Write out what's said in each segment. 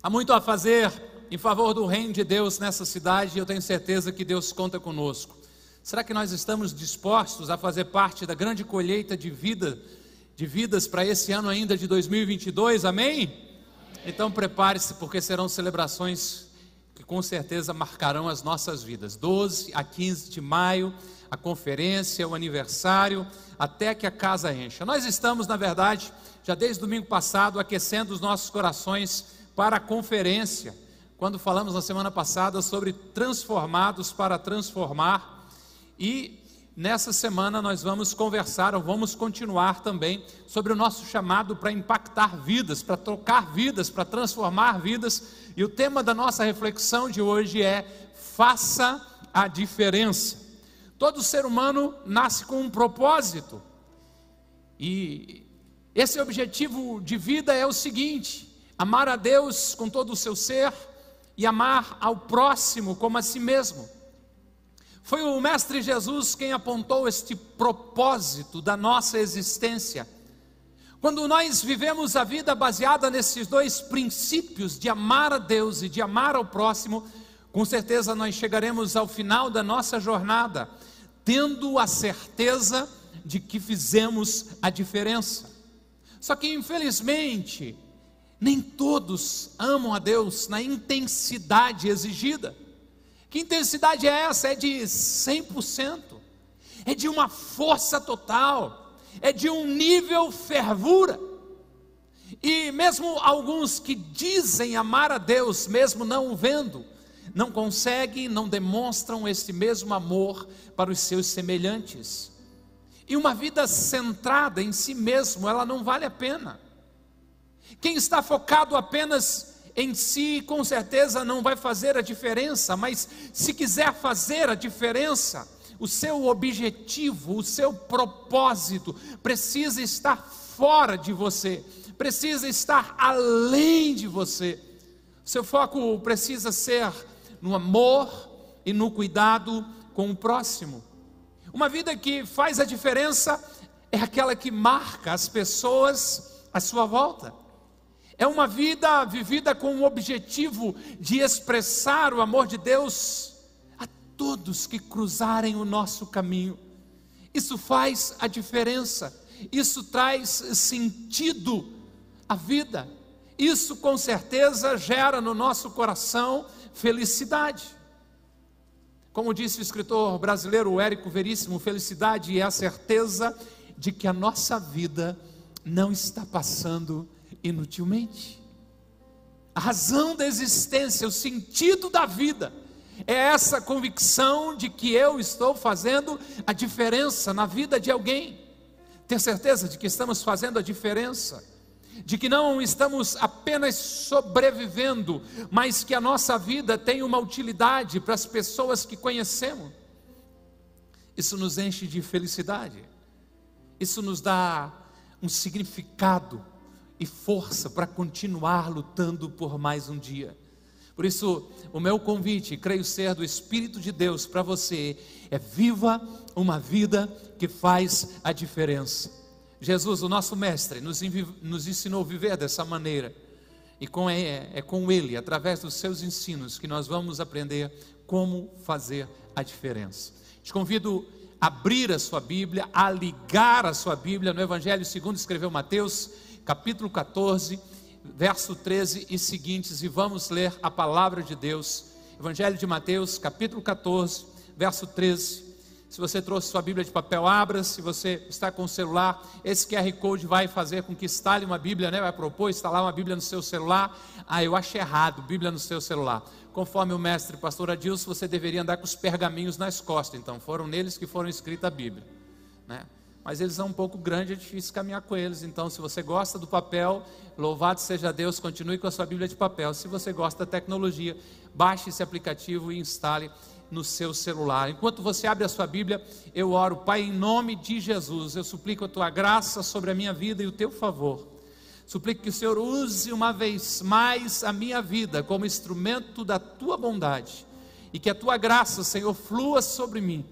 Há muito a fazer em favor do reino de Deus nessa cidade e eu tenho certeza que Deus conta conosco. Será que nós estamos dispostos a fazer parte da grande colheita de vida, de vidas para esse ano ainda de 2022? Amém? Então prepare-se porque serão celebrações que com certeza marcarão as nossas vidas. 12 a 15 de maio, a conferência, o aniversário, até que a casa encha. Nós estamos, na verdade, já desde domingo passado, aquecendo os nossos corações para a conferência, quando falamos na semana passada sobre transformados para transformar, e nessa semana nós vamos conversar, ou vamos continuar também, sobre o nosso chamado para impactar vidas, para trocar vidas, para transformar vidas, e o tema da nossa reflexão de hoje é: faça a diferença. Todo ser humano nasce com um propósito, e esse objetivo de vida é o seguinte: amar a Deus com todo o seu ser e amar ao próximo como a si mesmo. Foi o Mestre Jesus quem apontou este propósito da nossa existência. Quando nós vivemos a vida baseada nesses dois princípios de amar a Deus e de amar ao próximo, com certeza nós chegaremos ao final da nossa jornada, tendo a certeza de que fizemos a diferença. Só que infelizmente, nem todos amam a Deus na intensidade exigida. Que intensidade é essa? É de 100%, é de uma força total, é de um nível fervura. E mesmo alguns que dizem amar a Deus, mesmo não o vendo, não conseguem, não demonstram esse mesmo amor para os seus semelhantes. E uma vida centrada em si mesmo, ela não vale a pena. Quem está focado apenas em si, com certeza não vai fazer a diferença, mas se quiser fazer a diferença, o seu objetivo, o seu propósito precisa estar fora de você, precisa estar além de você. Seu foco precisa ser no amor e no cuidado com o próximo. Uma vida que faz a diferença é aquela que marca as pessoas à sua volta. É uma vida vivida com o objetivo de expressar o amor de Deus a todos que cruzarem o nosso caminho. Isso faz a diferença, isso traz sentido à vida, isso com certeza gera no nosso coração felicidade. Como disse o escritor brasileiro Érico Veríssimo, felicidade é a certeza de que a nossa vida não está passando inutilmente. A razão da existência, o sentido da vida, é essa convicção de que eu estou fazendo a diferença na vida de alguém. Ter certeza de que estamos fazendo a diferença, de que não estamos apenas sobrevivendo, mas que a nossa vida tem uma utilidade para as pessoas que conhecemos. Isso nos enche de felicidade, isso nos dá um significado e força para continuar lutando por mais um dia. Por isso, o meu convite, creio ser do Espírito de Deus para você, é viva uma vida que faz a diferença. Jesus, o nosso Mestre, nos, nos ensinou a viver dessa maneira. E com, é, é com Ele, através dos seus ensinos, que nós vamos aprender como fazer a diferença. Te convido a abrir a sua Bíblia, a ligar a sua Bíblia no Evangelho segundo escreveu Mateus capítulo 14, verso 13 e seguintes, e vamos ler a palavra de Deus. Evangelho de Mateus, capítulo 14, verso 13. Se você trouxe sua Bíblia de papel, abra. Se você está com o celular, esse QR Code vai fazer com que instale uma Bíblia, né? vai propor instalar uma Bíblia no seu celular. Ah, eu acho errado, Bíblia no seu celular. Conforme o mestre pastor Adilson, você deveria andar com os pergaminhos nas costas. Então, foram neles que foram escrita a Bíblia. Né? Mas eles são um pouco grandes, é difícil caminhar com eles. Então, se você gosta do papel, louvado seja Deus, continue com a sua Bíblia de papel. Se você gosta da tecnologia, baixe esse aplicativo e instale no seu celular. Enquanto você abre a sua Bíblia, eu oro, Pai, em nome de Jesus, eu suplico a tua graça sobre a minha vida e o teu favor. Suplico que o Senhor use uma vez mais a minha vida como instrumento da tua bondade e que a tua graça, Senhor, flua sobre mim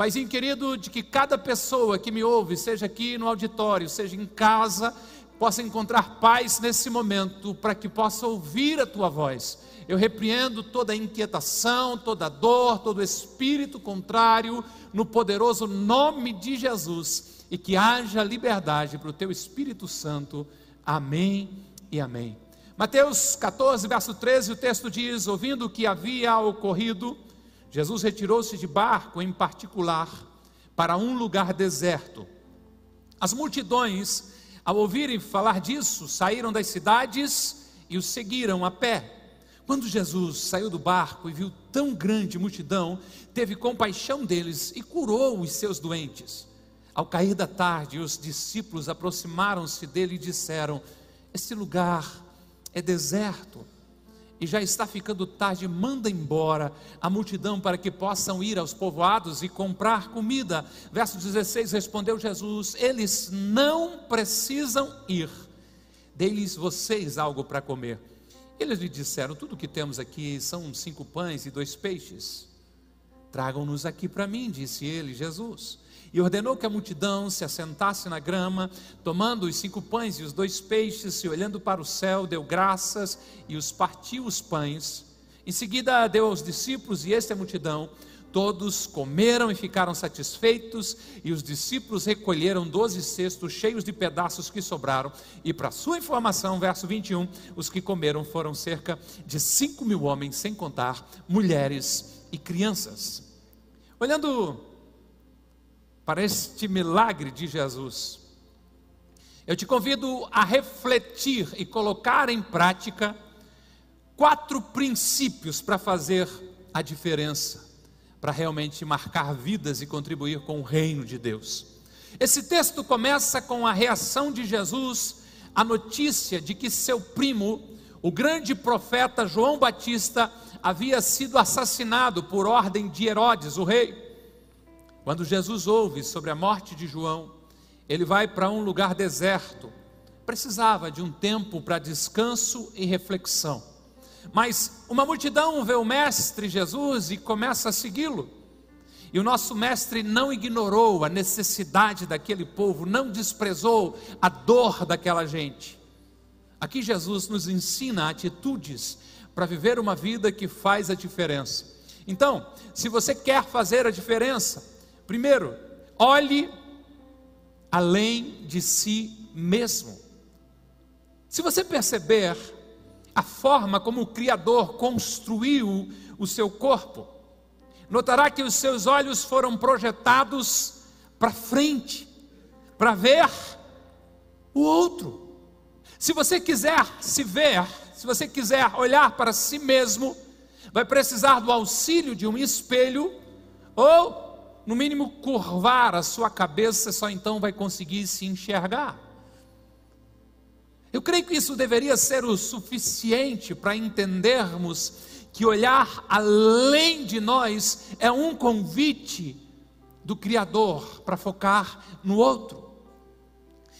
Paizinho querido, de que cada pessoa que me ouve, seja aqui no auditório, seja em casa, possa encontrar paz nesse momento, para que possa ouvir a tua voz. Eu repreendo toda inquietação, toda dor, todo espírito contrário, no poderoso nome de Jesus, e que haja liberdade para o teu Espírito Santo. Amém e amém. Mateus 14, verso 13, o texto diz: Ouvindo o que havia ocorrido, Jesus retirou-se de barco em particular para um lugar deserto. As multidões ao ouvirem falar disso, saíram das cidades e o seguiram a pé. Quando Jesus saiu do barco e viu tão grande multidão, teve compaixão deles e curou os seus doentes. Ao cair da tarde, os discípulos aproximaram-se dele e disseram: Este lugar é deserto e já está ficando tarde, manda embora a multidão para que possam ir aos povoados e comprar comida. Verso 16: Respondeu Jesus: Eles não precisam ir, dê-lhes vocês algo para comer. Eles lhe disseram: Tudo que temos aqui são cinco pães e dois peixes. Tragam-nos aqui para mim, disse ele, Jesus e ordenou que a multidão se assentasse na grama, tomando os cinco pães e os dois peixes, e olhando para o céu, deu graças e os partiu os pães. Em seguida deu aos discípulos e esta multidão. Todos comeram e ficaram satisfeitos, e os discípulos recolheram doze cestos cheios de pedaços que sobraram. E para sua informação, verso 21, os que comeram foram cerca de cinco mil homens, sem contar mulheres e crianças. Olhando para este milagre de Jesus. Eu te convido a refletir e colocar em prática quatro princípios para fazer a diferença, para realmente marcar vidas e contribuir com o reino de Deus. Esse texto começa com a reação de Jesus à notícia de que seu primo, o grande profeta João Batista, havia sido assassinado por ordem de Herodes, o rei. Quando Jesus ouve sobre a morte de João, ele vai para um lugar deserto. Precisava de um tempo para descanso e reflexão. Mas uma multidão vê o Mestre Jesus e começa a segui-lo. E o nosso Mestre não ignorou a necessidade daquele povo, não desprezou a dor daquela gente. Aqui Jesus nos ensina atitudes para viver uma vida que faz a diferença. Então, se você quer fazer a diferença, Primeiro, olhe além de si mesmo. Se você perceber a forma como o Criador construiu o seu corpo, notará que os seus olhos foram projetados para frente, para ver o outro. Se você quiser se ver, se você quiser olhar para si mesmo, vai precisar do auxílio de um espelho ou no mínimo curvar a sua cabeça, só então vai conseguir se enxergar. Eu creio que isso deveria ser o suficiente para entendermos que olhar além de nós é um convite do Criador para focar no outro.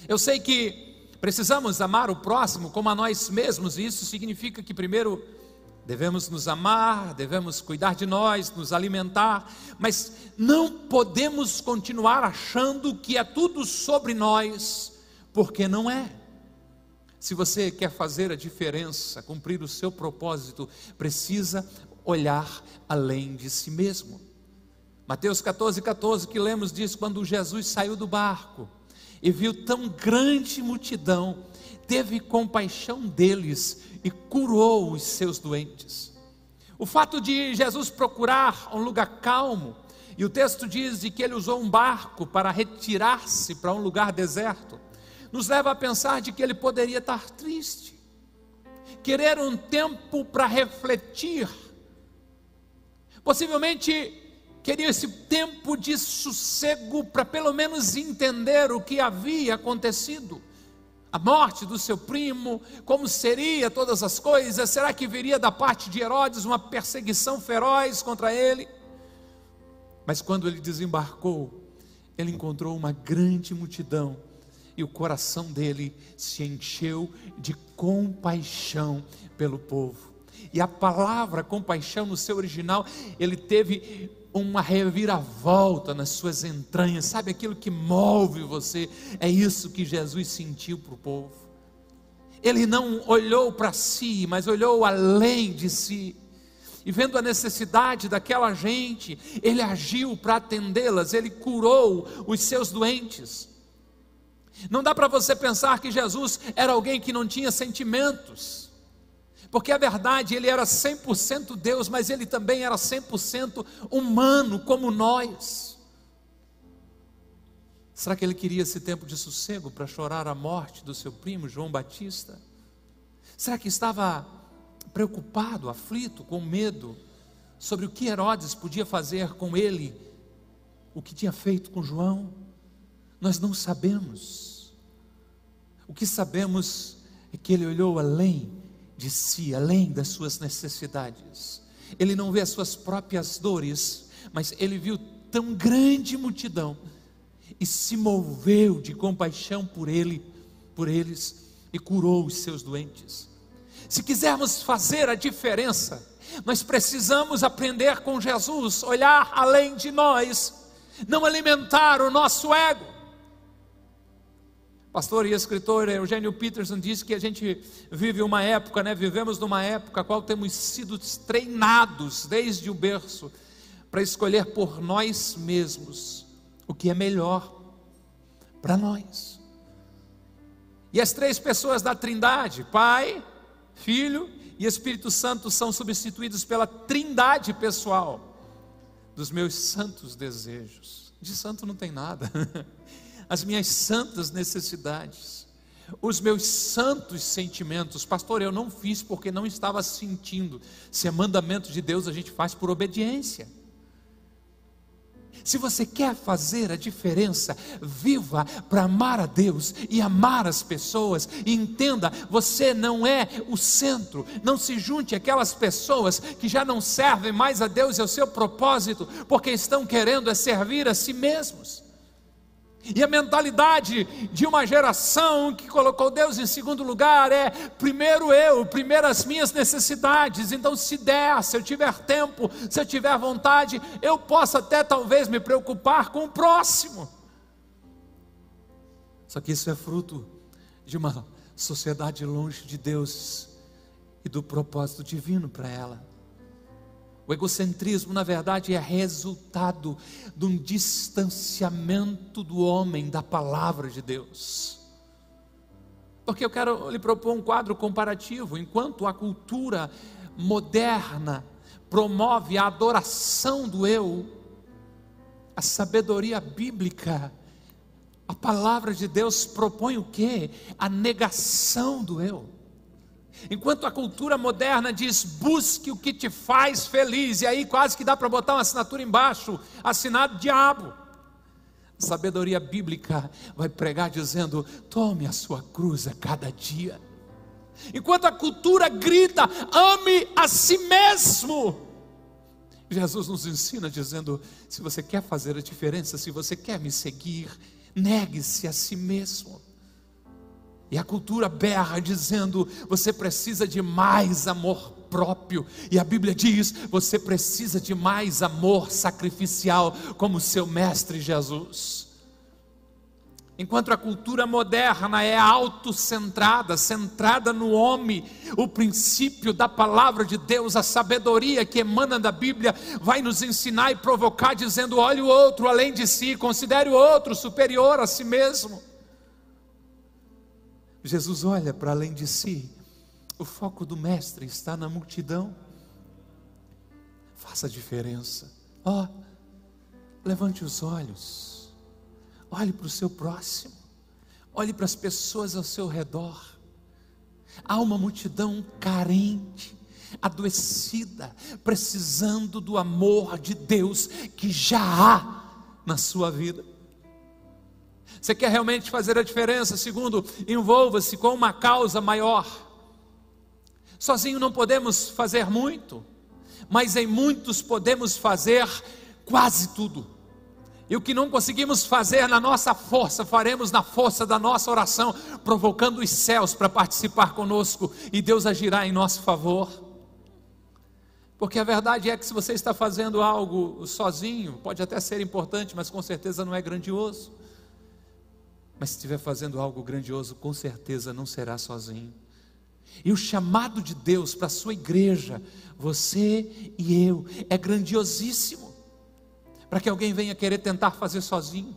Eu sei que precisamos amar o próximo como a nós mesmos, e isso significa que primeiro Devemos nos amar, devemos cuidar de nós, nos alimentar, mas não podemos continuar achando que é tudo sobre nós, porque não é. Se você quer fazer a diferença, cumprir o seu propósito, precisa olhar além de si mesmo. Mateus 14, 14 que lemos diz: quando Jesus saiu do barco e viu tão grande multidão, teve compaixão deles e curou os seus doentes. O fato de Jesus procurar um lugar calmo, e o texto diz de que ele usou um barco para retirar-se para um lugar deserto, nos leva a pensar de que ele poderia estar triste, querer um tempo para refletir, possivelmente queria esse tempo de sossego para pelo menos entender o que havia acontecido a morte do seu primo, como seria todas as coisas? Será que viria da parte de Herodes uma perseguição feroz contra ele? Mas quando ele desembarcou, ele encontrou uma grande multidão e o coração dele se encheu de compaixão pelo povo. E a palavra compaixão no seu original, ele teve uma reviravolta nas suas entranhas, sabe aquilo que move você? É isso que Jesus sentiu para o povo. Ele não olhou para si, mas olhou além de si. E vendo a necessidade daquela gente, ele agiu para atendê-las, ele curou os seus doentes. Não dá para você pensar que Jesus era alguém que não tinha sentimentos, porque a verdade, ele era 100% Deus, mas ele também era 100% humano, como nós. Será que ele queria esse tempo de sossego para chorar a morte do seu primo João Batista? Será que estava preocupado, aflito, com medo sobre o que Herodes podia fazer com ele, o que tinha feito com João? Nós não sabemos. O que sabemos é que ele olhou além de si, além das suas necessidades. Ele não vê as suas próprias dores, mas ele viu tão grande multidão e se moveu de compaixão por ele, por eles e curou os seus doentes. Se quisermos fazer a diferença, nós precisamos aprender com Jesus, olhar além de nós, não alimentar o nosso ego. Pastor e escritor Eugênio Peterson diz que a gente vive uma época, né? Vivemos numa época a qual temos sido treinados desde o berço para escolher por nós mesmos o que é melhor para nós. E as três pessoas da Trindade, Pai, Filho e Espírito Santo, são substituídos pela Trindade pessoal dos meus santos desejos. De santo não tem nada. as minhas santas necessidades, os meus santos sentimentos. Pastor, eu não fiz porque não estava sentindo. Se é mandamento de Deus, a gente faz por obediência. Se você quer fazer a diferença, viva para amar a Deus e amar as pessoas. E entenda, você não é o centro. Não se junte àquelas pessoas que já não servem mais a Deus e ao seu propósito, porque estão querendo é servir a si mesmos. E a mentalidade de uma geração que colocou Deus em segundo lugar é primeiro eu, primeiro as minhas necessidades. Então, se der, se eu tiver tempo, se eu tiver vontade, eu posso até talvez me preocupar com o próximo. Só que isso é fruto de uma sociedade longe de Deus e do propósito divino para ela. O egocentrismo, na verdade, é resultado de um distanciamento do homem da palavra de Deus. Porque eu quero lhe propor um quadro comparativo. Enquanto a cultura moderna promove a adoração do eu, a sabedoria bíblica, a palavra de Deus propõe o que? A negação do eu. Enquanto a cultura moderna diz busque o que te faz feliz, e aí quase que dá para botar uma assinatura embaixo, assinado diabo. A sabedoria bíblica vai pregar dizendo: tome a sua cruz a cada dia. Enquanto a cultura grita: ame a si mesmo. Jesus nos ensina dizendo: se você quer fazer a diferença, se você quer me seguir, negue-se a si mesmo. E a cultura berra dizendo: você precisa de mais amor próprio. E a Bíblia diz: você precisa de mais amor sacrificial, como seu mestre Jesus. Enquanto a cultura moderna é autocentrada, centrada no homem, o princípio da palavra de Deus, a sabedoria que emana da Bíblia, vai nos ensinar e provocar, dizendo: olhe o outro além de si, considere o outro superior a si mesmo. Jesus olha para além de si. O foco do Mestre está na multidão. Faça a diferença. Ó, oh, levante os olhos. Olhe para o seu próximo. Olhe para as pessoas ao seu redor. Há uma multidão carente, adoecida, precisando do amor de Deus que já há na sua vida. Você quer realmente fazer a diferença? Segundo, envolva-se com uma causa maior. Sozinho não podemos fazer muito, mas em muitos podemos fazer quase tudo. E o que não conseguimos fazer na nossa força, faremos na força da nossa oração, provocando os céus para participar conosco, e Deus agirá em nosso favor. Porque a verdade é que se você está fazendo algo sozinho, pode até ser importante, mas com certeza não é grandioso. Mas se estiver fazendo algo grandioso, com certeza não será sozinho. E o chamado de Deus para a sua igreja, você e eu, é grandiosíssimo. Para que alguém venha querer tentar fazer sozinho.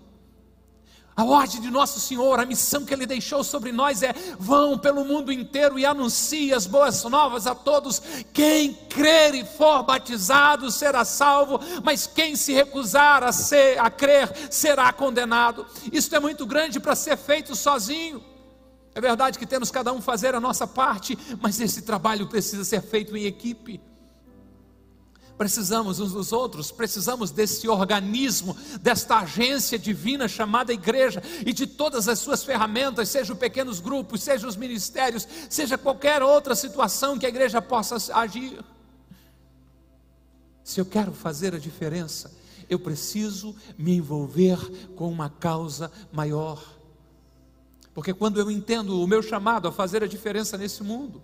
A ordem de nosso Senhor, a missão que Ele deixou sobre nós é: vão pelo mundo inteiro e anuncie as boas novas a todos. Quem crer e for batizado será salvo, mas quem se recusar a, ser, a crer será condenado. Isso é muito grande para ser feito sozinho. É verdade que temos cada um fazer a nossa parte, mas esse trabalho precisa ser feito em equipe precisamos uns dos outros, precisamos desse organismo, desta agência divina chamada igreja e de todas as suas ferramentas, sejam pequenos grupos, sejam os ministérios, seja qualquer outra situação que a igreja possa agir. Se eu quero fazer a diferença, eu preciso me envolver com uma causa maior. Porque quando eu entendo o meu chamado a fazer a diferença nesse mundo,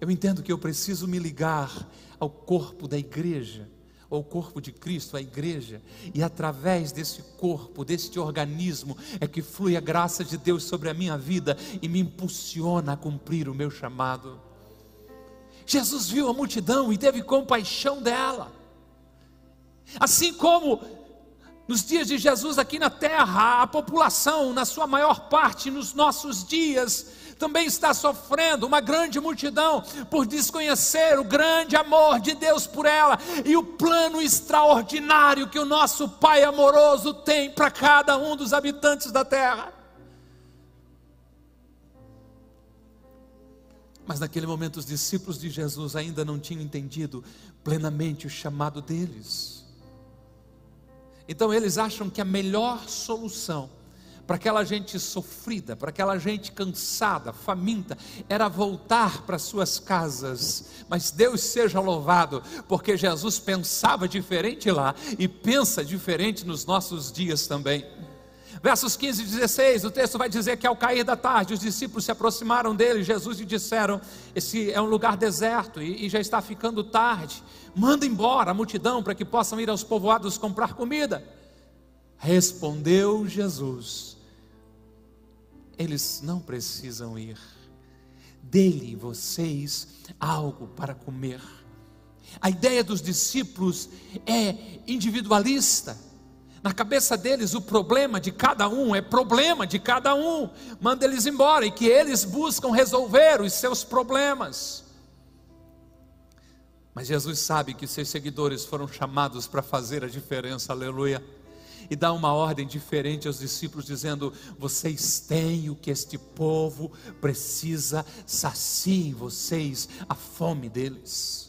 eu entendo que eu preciso me ligar ao corpo da igreja, ao corpo de Cristo, a igreja, e através desse corpo, deste organismo, é que flui a graça de Deus sobre a minha vida e me impulsiona a cumprir o meu chamado. Jesus viu a multidão e teve compaixão dela. Assim como nos dias de Jesus aqui na terra, a população, na sua maior parte, nos nossos dias, também está sofrendo uma grande multidão por desconhecer o grande amor de Deus por ela e o plano extraordinário que o nosso Pai amoroso tem para cada um dos habitantes da terra. Mas naquele momento os discípulos de Jesus ainda não tinham entendido plenamente o chamado deles. Então eles acham que a melhor solução para aquela gente sofrida, para aquela gente cansada, faminta, era voltar para suas casas. Mas Deus seja louvado, porque Jesus pensava diferente lá e pensa diferente nos nossos dias também. Versos 15 e 16, o texto vai dizer que ao cair da tarde, os discípulos se aproximaram dele, Jesus lhe disseram: Esse é um lugar deserto e, e já está ficando tarde. Manda embora a multidão para que possam ir aos povoados comprar comida. Respondeu Jesus: eles não precisam ir. Dele vocês algo para comer. A ideia dos discípulos é individualista. Na cabeça deles, o problema de cada um é problema de cada um. Manda eles embora e que eles buscam resolver os seus problemas. Mas Jesus sabe que seus seguidores foram chamados para fazer a diferença, aleluia e dá uma ordem diferente aos discípulos, dizendo: Vocês têm o que este povo precisa, saciem vocês a fome deles.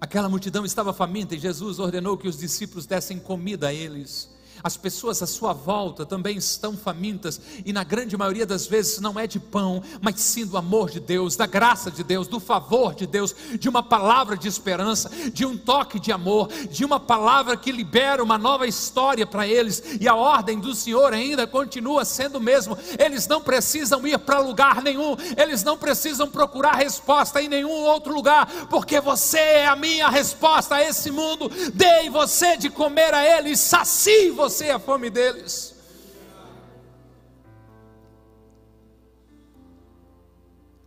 Aquela multidão estava faminta e Jesus ordenou que os discípulos dessem comida a eles. As pessoas à sua volta também estão famintas, e na grande maioria das vezes não é de pão, mas sim do amor de Deus, da graça de Deus, do favor de Deus, de uma palavra de esperança, de um toque de amor, de uma palavra que libera uma nova história para eles, e a ordem do Senhor ainda continua sendo o mesmo. Eles não precisam ir para lugar nenhum, eles não precisam procurar resposta em nenhum outro lugar, porque você é a minha resposta a esse mundo. Dei você de comer a ele, sacie você você a fome deles.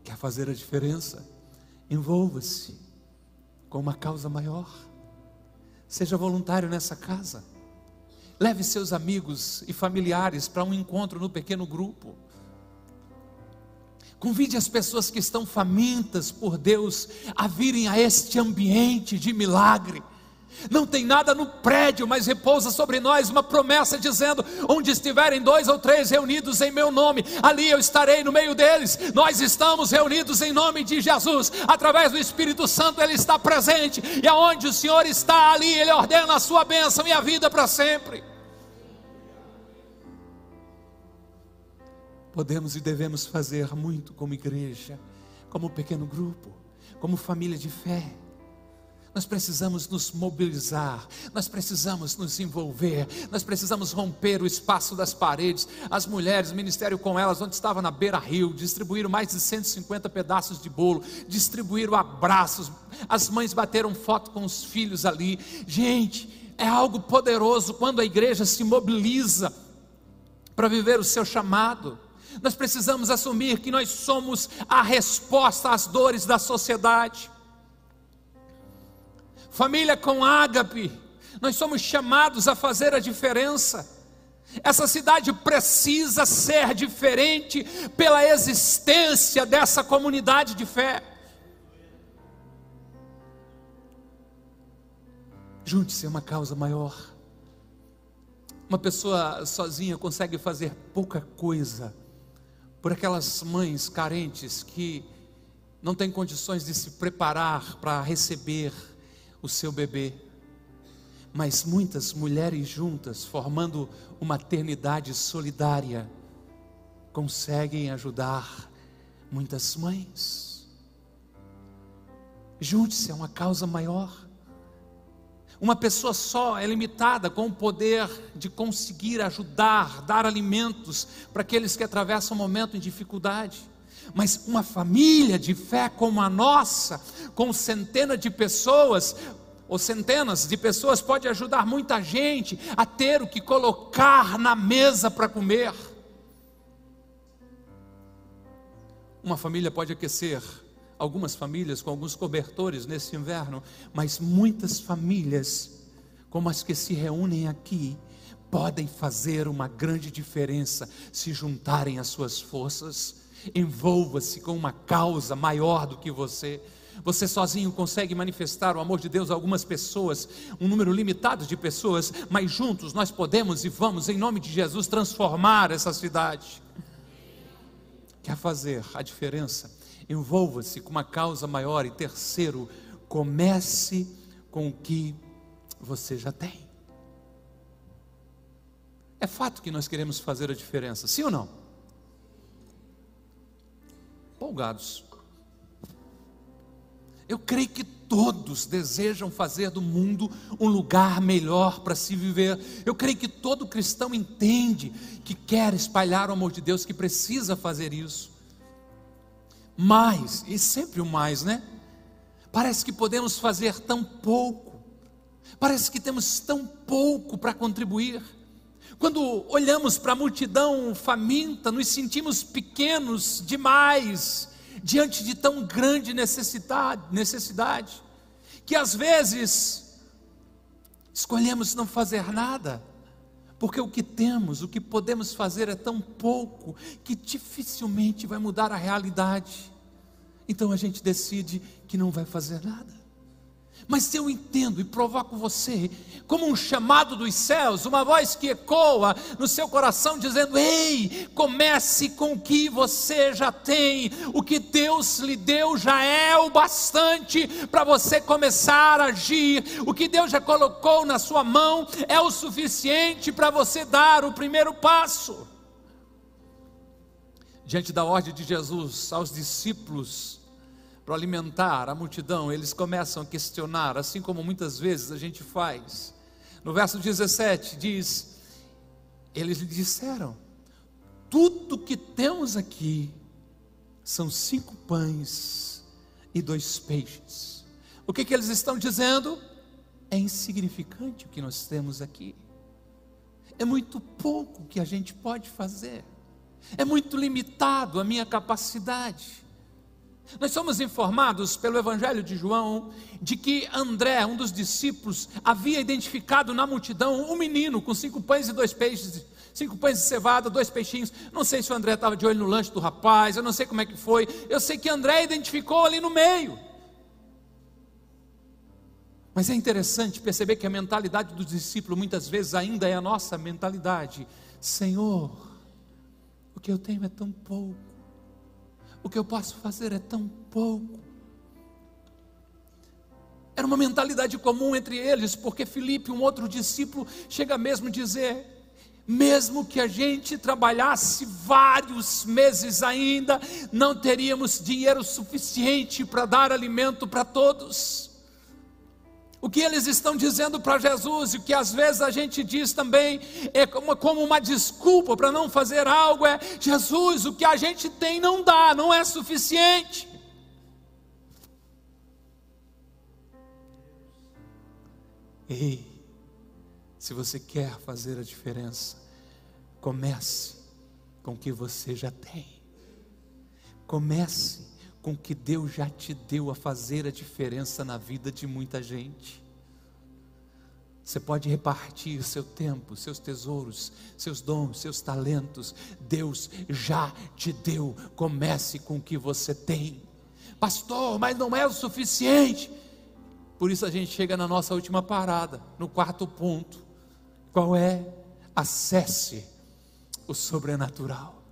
Quer fazer a diferença? Envolva-se com uma causa maior. Seja voluntário nessa casa. Leve seus amigos e familiares para um encontro no pequeno grupo. Convide as pessoas que estão famintas por Deus a virem a este ambiente de milagre não tem nada no prédio, mas repousa sobre nós uma promessa dizendo: onde estiverem dois ou três reunidos em meu nome, ali eu estarei no meio deles. Nós estamos reunidos em nome de Jesus, através do Espírito Santo, Ele está presente, e aonde o Senhor está ali, Ele ordena a sua bênção e a vida para sempre. Podemos e devemos fazer muito como igreja, como pequeno grupo, como família de fé nós precisamos nos mobilizar, nós precisamos nos envolver, nós precisamos romper o espaço das paredes. As mulheres, o ministério com elas, onde estava na beira rio, distribuíram mais de 150 pedaços de bolo, distribuíram abraços, as mães bateram foto com os filhos ali. Gente, é algo poderoso quando a igreja se mobiliza para viver o seu chamado. Nós precisamos assumir que nós somos a resposta às dores da sociedade. Família com ágape, nós somos chamados a fazer a diferença. Essa cidade precisa ser diferente pela existência dessa comunidade de fé. Junte-se a uma causa maior. Uma pessoa sozinha consegue fazer pouca coisa por aquelas mães carentes que não têm condições de se preparar para receber o seu bebê mas muitas mulheres juntas, formando uma eternidade solidária, conseguem ajudar muitas mães. Junte-se a uma causa maior. Uma pessoa só é limitada com o poder de conseguir ajudar, dar alimentos para aqueles que atravessam um momento de dificuldade. Mas uma família de fé como a nossa, com centenas de pessoas, ou centenas de pessoas pode ajudar muita gente a ter o que colocar na mesa para comer. Uma família pode aquecer algumas famílias com alguns cobertores nesse inverno, mas muitas famílias, como as que se reúnem aqui, podem fazer uma grande diferença se juntarem as suas forças. Envolva-se com uma causa maior do que você. Você sozinho consegue manifestar o amor de Deus a algumas pessoas, um número limitado de pessoas, mas juntos nós podemos e vamos, em nome de Jesus, transformar essa cidade. Quer fazer a diferença? Envolva-se com uma causa maior. E terceiro, comece com o que você já tem. É fato que nós queremos fazer a diferença, sim ou não? Empolgados. Eu creio que todos desejam fazer do mundo um lugar melhor para se viver. Eu creio que todo cristão entende que quer espalhar o amor de Deus, que precisa fazer isso. Mas, e sempre o mais, né? Parece que podemos fazer tão pouco, parece que temos tão pouco para contribuir. Quando olhamos para a multidão faminta, nos sentimos pequenos demais diante de tão grande necessidade, necessidade, que às vezes escolhemos não fazer nada, porque o que temos, o que podemos fazer é tão pouco que dificilmente vai mudar a realidade. Então a gente decide que não vai fazer nada. Mas eu entendo e provoco você como um chamado dos céus, uma voz que ecoa no seu coração dizendo: Ei, comece com o que você já tem, o que Deus lhe deu já é o bastante para você começar a agir, o que Deus já colocou na sua mão é o suficiente para você dar o primeiro passo. Diante da ordem de Jesus aos discípulos, para alimentar a multidão, eles começam a questionar, assim como muitas vezes a gente faz. No verso 17 diz: Eles lhe disseram: Tudo que temos aqui são cinco pães e dois peixes. O que, que eles estão dizendo? É insignificante o que nós temos aqui. É muito pouco que a gente pode fazer. É muito limitado a minha capacidade. Nós somos informados pelo Evangelho de João de que André, um dos discípulos, havia identificado na multidão um menino com cinco pães e dois peixes, cinco pães de cevada, dois peixinhos. Não sei se o André estava de olho no lanche do rapaz, eu não sei como é que foi. Eu sei que André identificou ali no meio. Mas é interessante perceber que a mentalidade do discípulo muitas vezes ainda é a nossa mentalidade. Senhor, o que eu tenho é tão pouco o que eu posso fazer é tão pouco. Era uma mentalidade comum entre eles, porque Filipe, um outro discípulo, chega mesmo a dizer: mesmo que a gente trabalhasse vários meses ainda, não teríamos dinheiro suficiente para dar alimento para todos. O que eles estão dizendo para Jesus, e o que às vezes a gente diz também, é como, como uma desculpa para não fazer algo, é: Jesus, o que a gente tem não dá, não é suficiente. Ei, se você quer fazer a diferença, comece com o que você já tem. Comece com que Deus já te deu a fazer a diferença na vida de muita gente. Você pode repartir seu tempo, seus tesouros, seus dons, seus talentos. Deus já te deu. Comece com o que você tem. Pastor, mas não é o suficiente. Por isso a gente chega na nossa última parada, no quarto ponto. Qual é? Acesse o sobrenatural.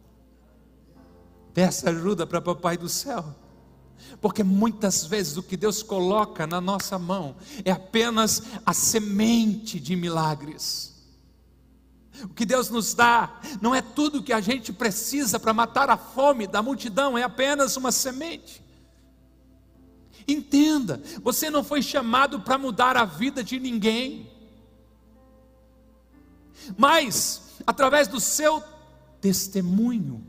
Peça ajuda para Papai do céu. Porque muitas vezes o que Deus coloca na nossa mão é apenas a semente de milagres. O que Deus nos dá não é tudo o que a gente precisa para matar a fome da multidão, é apenas uma semente. Entenda, você não foi chamado para mudar a vida de ninguém, mas através do seu testemunho,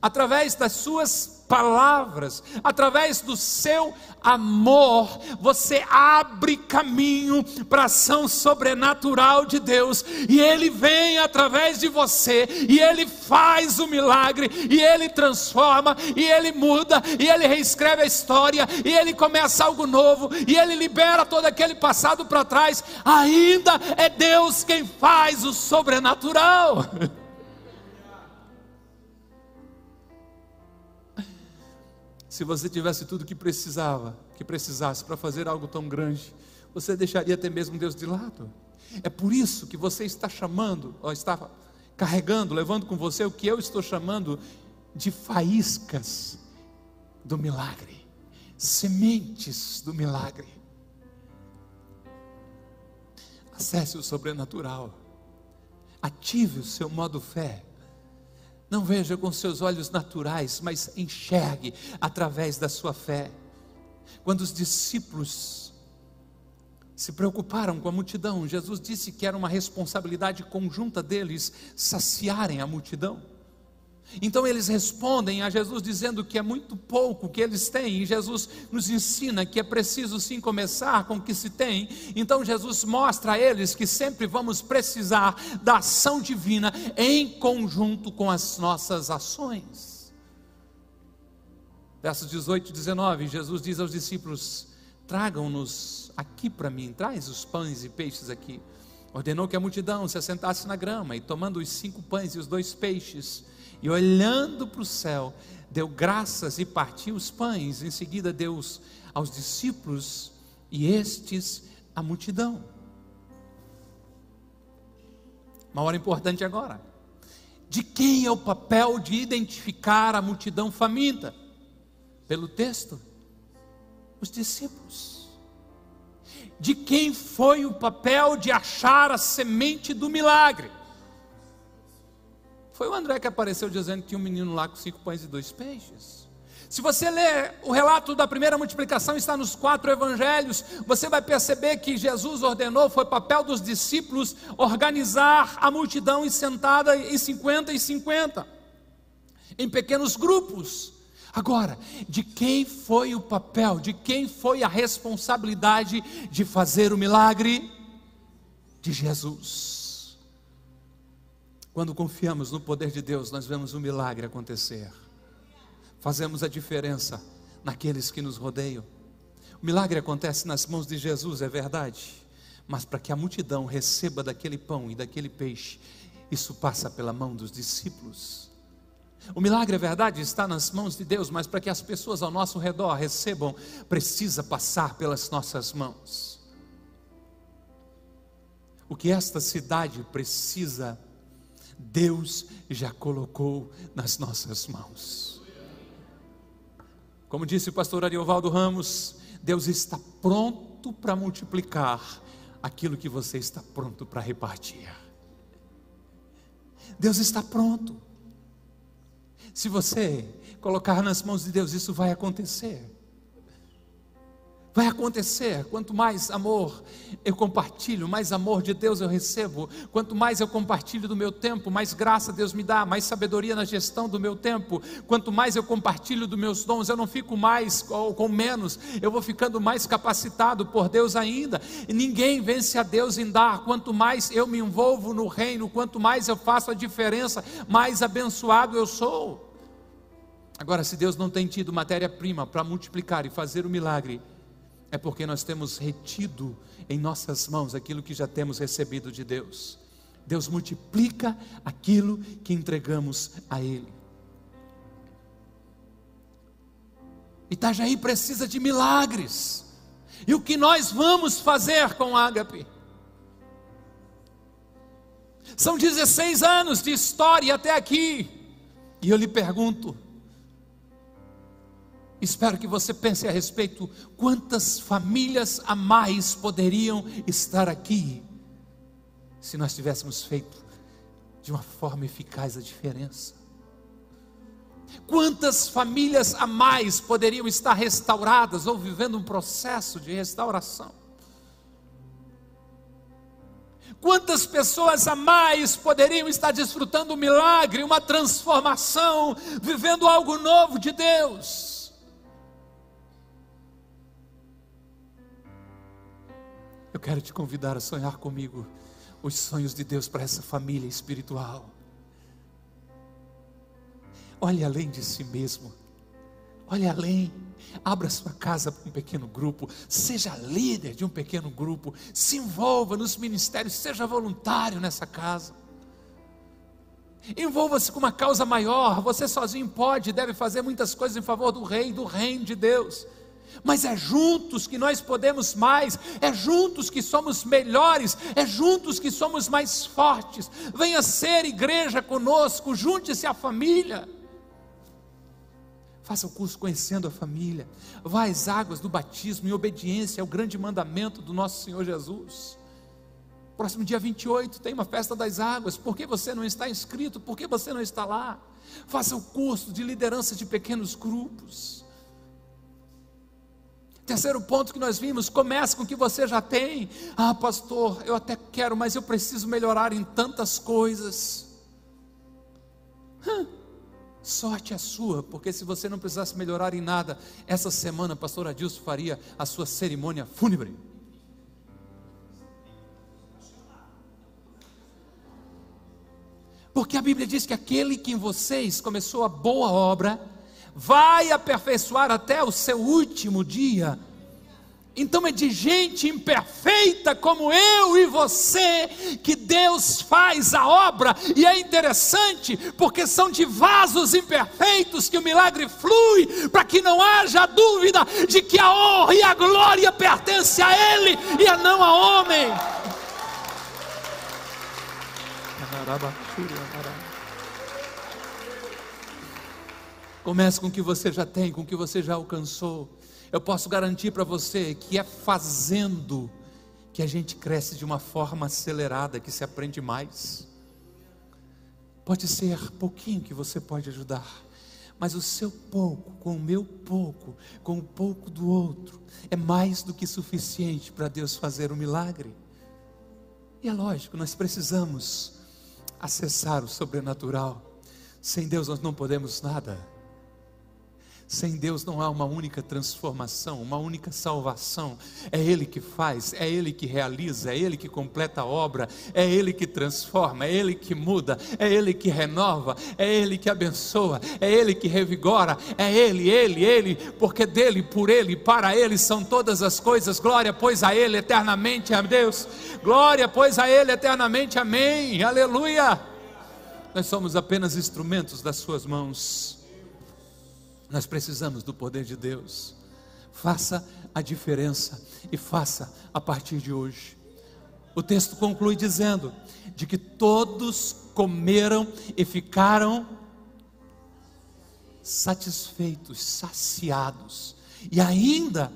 através das suas palavras, através do seu amor, você abre caminho para a ação sobrenatural de Deus, e Ele vem através de você, e Ele faz o milagre, e Ele transforma, e Ele muda, e Ele reescreve a história, e Ele começa algo novo, e Ele libera todo aquele passado para trás. Ainda é Deus quem faz o sobrenatural. Se você tivesse tudo que precisava, que precisasse para fazer algo tão grande, você deixaria até mesmo Deus de lado. É por isso que você está chamando, ou está carregando, levando com você o que eu estou chamando de faíscas do milagre, sementes do milagre. Acesse o sobrenatural, ative o seu modo fé não veja com seus olhos naturais, mas enxergue através da sua fé. Quando os discípulos se preocuparam com a multidão, Jesus disse que era uma responsabilidade conjunta deles saciarem a multidão. Então eles respondem a Jesus dizendo que é muito pouco que eles têm, e Jesus nos ensina que é preciso sim começar com o que se tem. Então Jesus mostra a eles que sempre vamos precisar da ação divina em conjunto com as nossas ações. Versos 18 e 19, Jesus diz aos discípulos: Tragam-nos aqui para mim, traz os pães e peixes aqui. Ordenou que a multidão se assentasse na grama, e tomando os cinco pães e os dois peixes, e olhando para o céu, deu graças e partiu os pães. Em seguida, deu aos discípulos e estes à multidão. Uma hora importante agora. De quem é o papel de identificar a multidão faminta? Pelo texto, os discípulos. De quem foi o papel de achar a semente do milagre? Foi o André que apareceu dizendo que tinha um menino lá com cinco pães e dois peixes. Se você ler o relato da primeira multiplicação, está nos quatro evangelhos, você vai perceber que Jesus ordenou, foi papel dos discípulos organizar a multidão sentada em 50 e 50, em pequenos grupos. Agora, de quem foi o papel, de quem foi a responsabilidade de fazer o milagre? De Jesus. Quando confiamos no poder de Deus, nós vemos um milagre acontecer. Fazemos a diferença naqueles que nos rodeiam. O milagre acontece nas mãos de Jesus, é verdade. Mas para que a multidão receba daquele pão e daquele peixe, isso passa pela mão dos discípulos. O milagre, é verdade, está nas mãos de Deus, mas para que as pessoas ao nosso redor recebam, precisa passar pelas nossas mãos. O que esta cidade precisa Deus já colocou nas nossas mãos. Como disse o pastor Ariovaldo Ramos, Deus está pronto para multiplicar aquilo que você está pronto para repartir. Deus está pronto. Se você colocar nas mãos de Deus, isso vai acontecer. Vai acontecer. Quanto mais amor eu compartilho, mais amor de Deus eu recebo. Quanto mais eu compartilho do meu tempo, mais graça Deus me dá, mais sabedoria na gestão do meu tempo. Quanto mais eu compartilho dos meus dons, eu não fico mais ou com menos, eu vou ficando mais capacitado por Deus ainda. Ninguém vence a Deus em dar. Quanto mais eu me envolvo no reino, quanto mais eu faço a diferença, mais abençoado eu sou. Agora, se Deus não tem tido matéria-prima para multiplicar e fazer o milagre, é porque nós temos retido em nossas mãos aquilo que já temos recebido de Deus. Deus multiplica aquilo que entregamos a Ele. Itajaí precisa de milagres. E o que nós vamos fazer com Ágape? São 16 anos de história até aqui. E eu lhe pergunto: Espero que você pense a respeito quantas famílias a mais poderiam estar aqui se nós tivéssemos feito de uma forma eficaz a diferença. Quantas famílias a mais poderiam estar restauradas ou vivendo um processo de restauração? Quantas pessoas a mais poderiam estar desfrutando um milagre, uma transformação, vivendo algo novo de Deus? Eu quero te convidar a sonhar comigo os sonhos de Deus para essa família espiritual. Olhe além de si mesmo. Olhe além. Abra sua casa para um pequeno grupo. Seja líder de um pequeno grupo. Se envolva nos ministérios. Seja voluntário nessa casa. Envolva-se com uma causa maior. Você sozinho pode e deve fazer muitas coisas em favor do rei, do reino de Deus mas é juntos que nós podemos mais, é juntos que somos melhores, é juntos que somos mais fortes. Venha ser igreja conosco, junte-se à família. Faça o curso conhecendo a família. Vá às águas do batismo em obediência ao grande mandamento do nosso Senhor Jesus. Próximo dia 28 tem uma festa das águas. Por que você não está inscrito? Por que você não está lá? Faça o curso de liderança de pequenos grupos. Terceiro ponto que nós vimos, comece com o que você já tem. Ah, pastor, eu até quero, mas eu preciso melhorar em tantas coisas. Hum, sorte é sua, porque se você não precisasse melhorar em nada, essa semana, pastor Adilson faria a sua cerimônia fúnebre. Porque a Bíblia diz que aquele que em vocês começou a boa obra, vai aperfeiçoar até o seu último dia. Então é de gente imperfeita como eu e você que Deus faz a obra, e é interessante porque são de vasos imperfeitos que o milagre flui, para que não haja dúvida de que a honra e a glória pertencem a Ele e a não a homem. Comece com o que você já tem, com o que você já alcançou. Eu posso garantir para você que é fazendo que a gente cresce de uma forma acelerada, que se aprende mais. Pode ser pouquinho que você pode ajudar, mas o seu pouco, com o meu pouco, com o pouco do outro, é mais do que suficiente para Deus fazer um milagre. E é lógico, nós precisamos acessar o sobrenatural. Sem Deus nós não podemos nada. Sem Deus não há uma única transformação, uma única salvação. É Ele que faz, é Ele que realiza, é Ele que completa a obra, é Ele que transforma, é Ele que muda, é Ele que renova, é Ele que abençoa, é Ele que revigora, é Ele, Ele, Ele, porque dele, por Ele, para Ele são todas as coisas. Glória, pois, a Ele eternamente, a Deus. Glória, pois, a Ele eternamente, amém. Aleluia. Nós somos apenas instrumentos das Suas mãos. Nós precisamos do poder de Deus. Faça a diferença e faça a partir de hoje. O texto conclui dizendo: de que todos comeram e ficaram satisfeitos, saciados, e ainda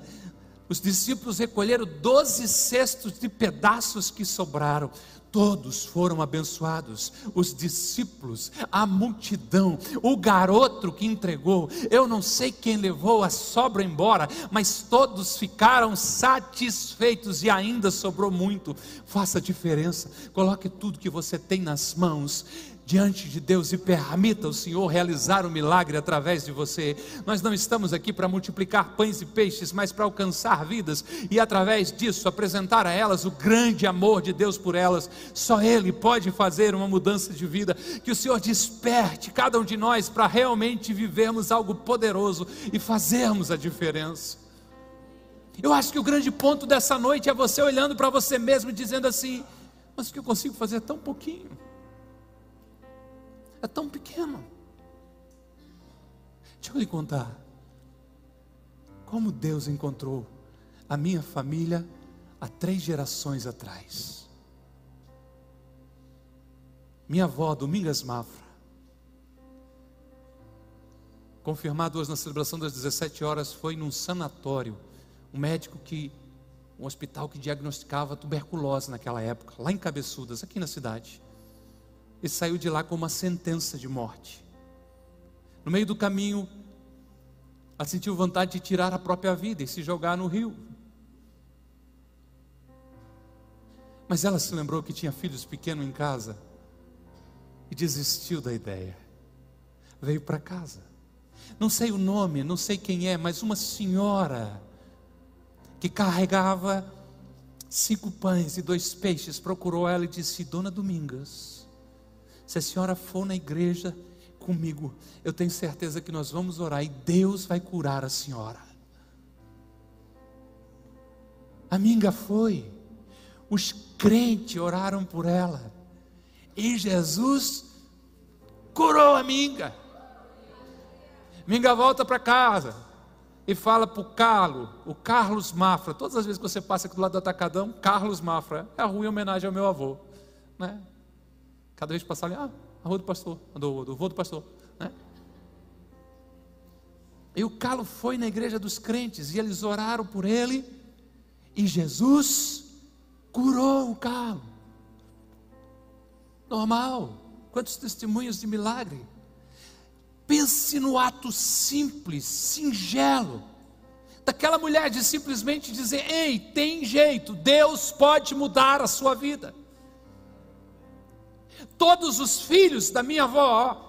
Os discípulos recolheram doze cestos de pedaços que sobraram. Todos foram abençoados, os discípulos, a multidão, o garoto que entregou. Eu não sei quem levou a sobra embora, mas todos ficaram satisfeitos e ainda sobrou muito. Faça diferença, coloque tudo que você tem nas mãos diante de Deus e permita o Senhor realizar o milagre através de você. Nós não estamos aqui para multiplicar pães e peixes, mas para alcançar vidas e através disso apresentar a elas o grande amor de Deus por elas. Só Ele pode fazer uma mudança de vida. Que o Senhor desperte cada um de nós para realmente vivermos algo poderoso e fazermos a diferença. Eu acho que o grande ponto dessa noite é você olhando para você mesmo e dizendo assim: mas o que eu consigo fazer é tão pouquinho é tão pequeno. Deixa eu lhe contar. Como Deus encontrou a minha família há três gerações atrás. Minha avó, Domingas Mafra, confirmado hoje na celebração das 17 horas, foi num sanatório, um médico que, um hospital que diagnosticava tuberculose naquela época, lá em Cabeçudas, aqui na cidade e saiu de lá com uma sentença de morte. No meio do caminho, ela sentiu vontade de tirar a própria vida e se jogar no rio. Mas ela se lembrou que tinha filhos pequenos em casa e desistiu da ideia. Veio para casa. Não sei o nome, não sei quem é, mas uma senhora que carregava cinco pães e dois peixes procurou ela e disse: Dona Domingas, se a senhora for na igreja comigo, eu tenho certeza que nós vamos orar e Deus vai curar a senhora. A minga foi, os crentes oraram por ela, e Jesus curou a minga. Minga volta para casa e fala para o Carlos, o Carlos Mafra. Todas as vezes que você passa aqui do lado do Atacadão, Carlos Mafra, é a rua em homenagem ao meu avô. Né? Cada vez que passar ali, ah, a rua do pastor, do, do vô do pastor. Né? E o Calo foi na igreja dos crentes e eles oraram por ele. E Jesus curou o Calo. Normal. Quantos testemunhos de milagre. Pense no ato simples, singelo, daquela mulher de simplesmente dizer: Ei, tem jeito, Deus pode mudar a sua vida. Todos os filhos da minha avó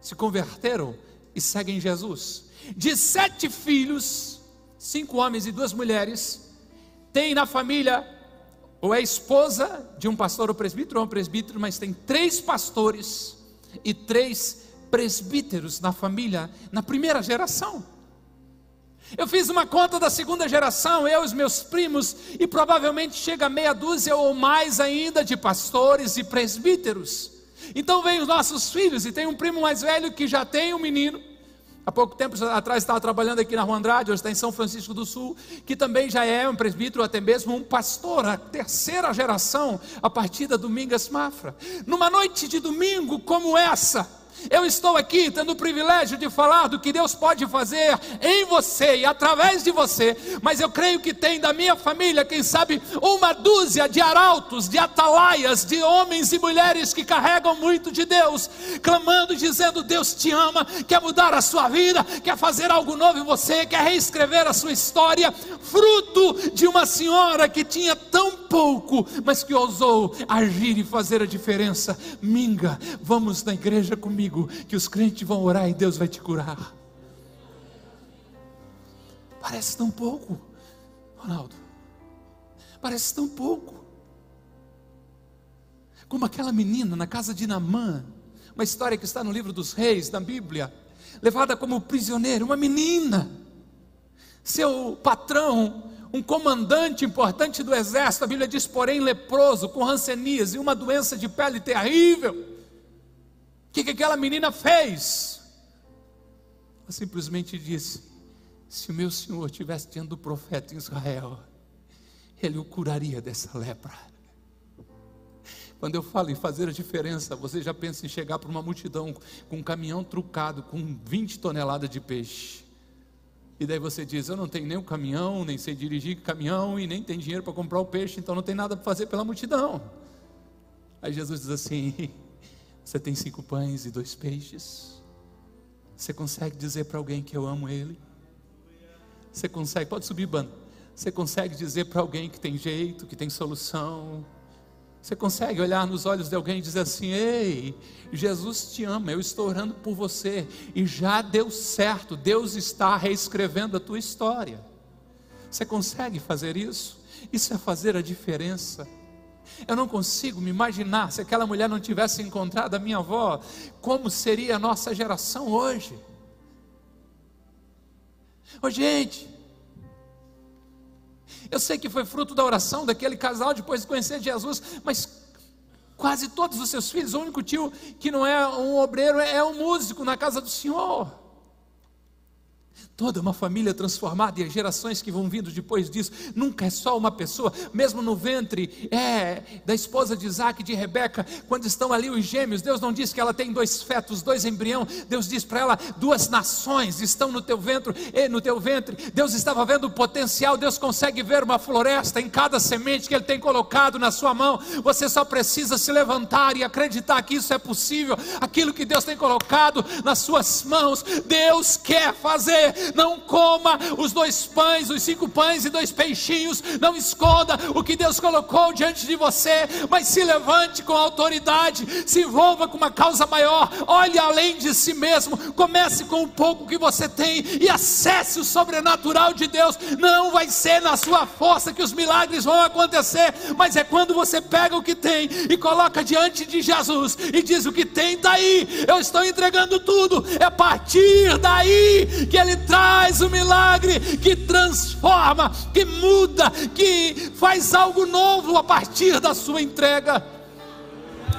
se converteram e seguem Jesus. De sete filhos, cinco homens e duas mulheres, tem na família ou é esposa de um pastor ou presbítero, ou um presbítero, mas tem três pastores e três presbíteros na família, na primeira geração. Eu fiz uma conta da segunda geração, eu e os meus primos, e provavelmente chega meia dúzia ou mais ainda de pastores e presbíteros. Então vem os nossos filhos, e tem um primo mais velho que já tem um menino. Há pouco tempo atrás estava trabalhando aqui na Rua Andrade, hoje está em São Francisco do Sul, que também já é um presbítero, até mesmo um pastor, a terceira geração, a partir da Domingas Mafra. Numa noite de domingo como essa, eu estou aqui tendo o privilégio de falar do que Deus pode fazer em você e através de você, mas eu creio que tem da minha família, quem sabe, uma dúzia de arautos, de atalaias, de homens e mulheres que carregam muito de Deus, clamando, dizendo: Deus te ama, quer mudar a sua vida, quer fazer algo novo em você, quer reescrever a sua história, fruto de uma senhora que tinha tão pouco, mas que ousou agir e fazer a diferença. Minga, vamos na igreja comigo que os crentes vão orar e Deus vai te curar. Parece tão pouco, Ronaldo. Parece tão pouco. Como aquela menina na casa de Namã, uma história que está no livro dos reis, da Bíblia, levada como prisioneira, uma menina. Seu patrão, um comandante importante do exército, a Bíblia diz, porém, leproso, com rancenias e uma doença de pele terrível que, que aquela menina fez? Ela simplesmente disse: Se o meu senhor estivesse diante do profeta em Israel, ele o curaria dessa lepra. Quando eu falo em fazer a diferença, você já pensa em chegar para uma multidão com um caminhão trucado com 20 toneladas de peixe. E daí você diz: Eu não tenho nem o caminhão, nem sei dirigir caminhão e nem tem dinheiro para comprar o peixe, então não tem nada para fazer pela multidão. Aí Jesus diz assim: Você tem cinco pães e dois peixes. Você consegue dizer para alguém que eu amo ele? Você consegue, pode subir, bando. Você consegue dizer para alguém que tem jeito, que tem solução, você consegue olhar nos olhos de alguém e dizer assim: Ei, Jesus te ama, eu estou orando por você, e já deu certo, Deus está reescrevendo a tua história. Você consegue fazer isso? Isso é fazer a diferença. Eu não consigo me imaginar se aquela mulher não tivesse encontrado a minha avó, como seria a nossa geração hoje. Ô gente, eu sei que foi fruto da oração daquele casal depois de conhecer Jesus, mas quase todos os seus filhos, o único tio que não é um obreiro é um músico na casa do Senhor. Toda uma família transformada e as gerações que vão vindo depois disso, nunca é só uma pessoa, mesmo no ventre é, da esposa de Isaac e de Rebeca, quando estão ali os gêmeos, Deus não diz que ela tem dois fetos, dois embrião, Deus diz para ela: duas nações estão no teu ventre, no teu ventre. Deus estava vendo o potencial, Deus consegue ver uma floresta em cada semente que Ele tem colocado na sua mão. Você só precisa se levantar e acreditar que isso é possível, aquilo que Deus tem colocado nas suas mãos, Deus quer fazer não coma os dois pães, os cinco pães e dois peixinhos, não esconda o que Deus colocou diante de você, mas se levante com autoridade, se envolva com uma causa maior, olhe além de si mesmo, comece com o pouco que você tem e acesse o sobrenatural de Deus. Não vai ser na sua força que os milagres vão acontecer, mas é quando você pega o que tem e coloca diante de Jesus e diz: O que tem está aí, eu estou entregando tudo, é a partir daí que Ele traz o milagre que transforma, que muda, que faz algo novo a partir da sua entrega.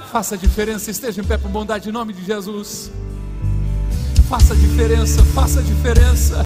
Faça a diferença, esteja em pé por bondade em nome de Jesus. Faça a diferença, faça a diferença.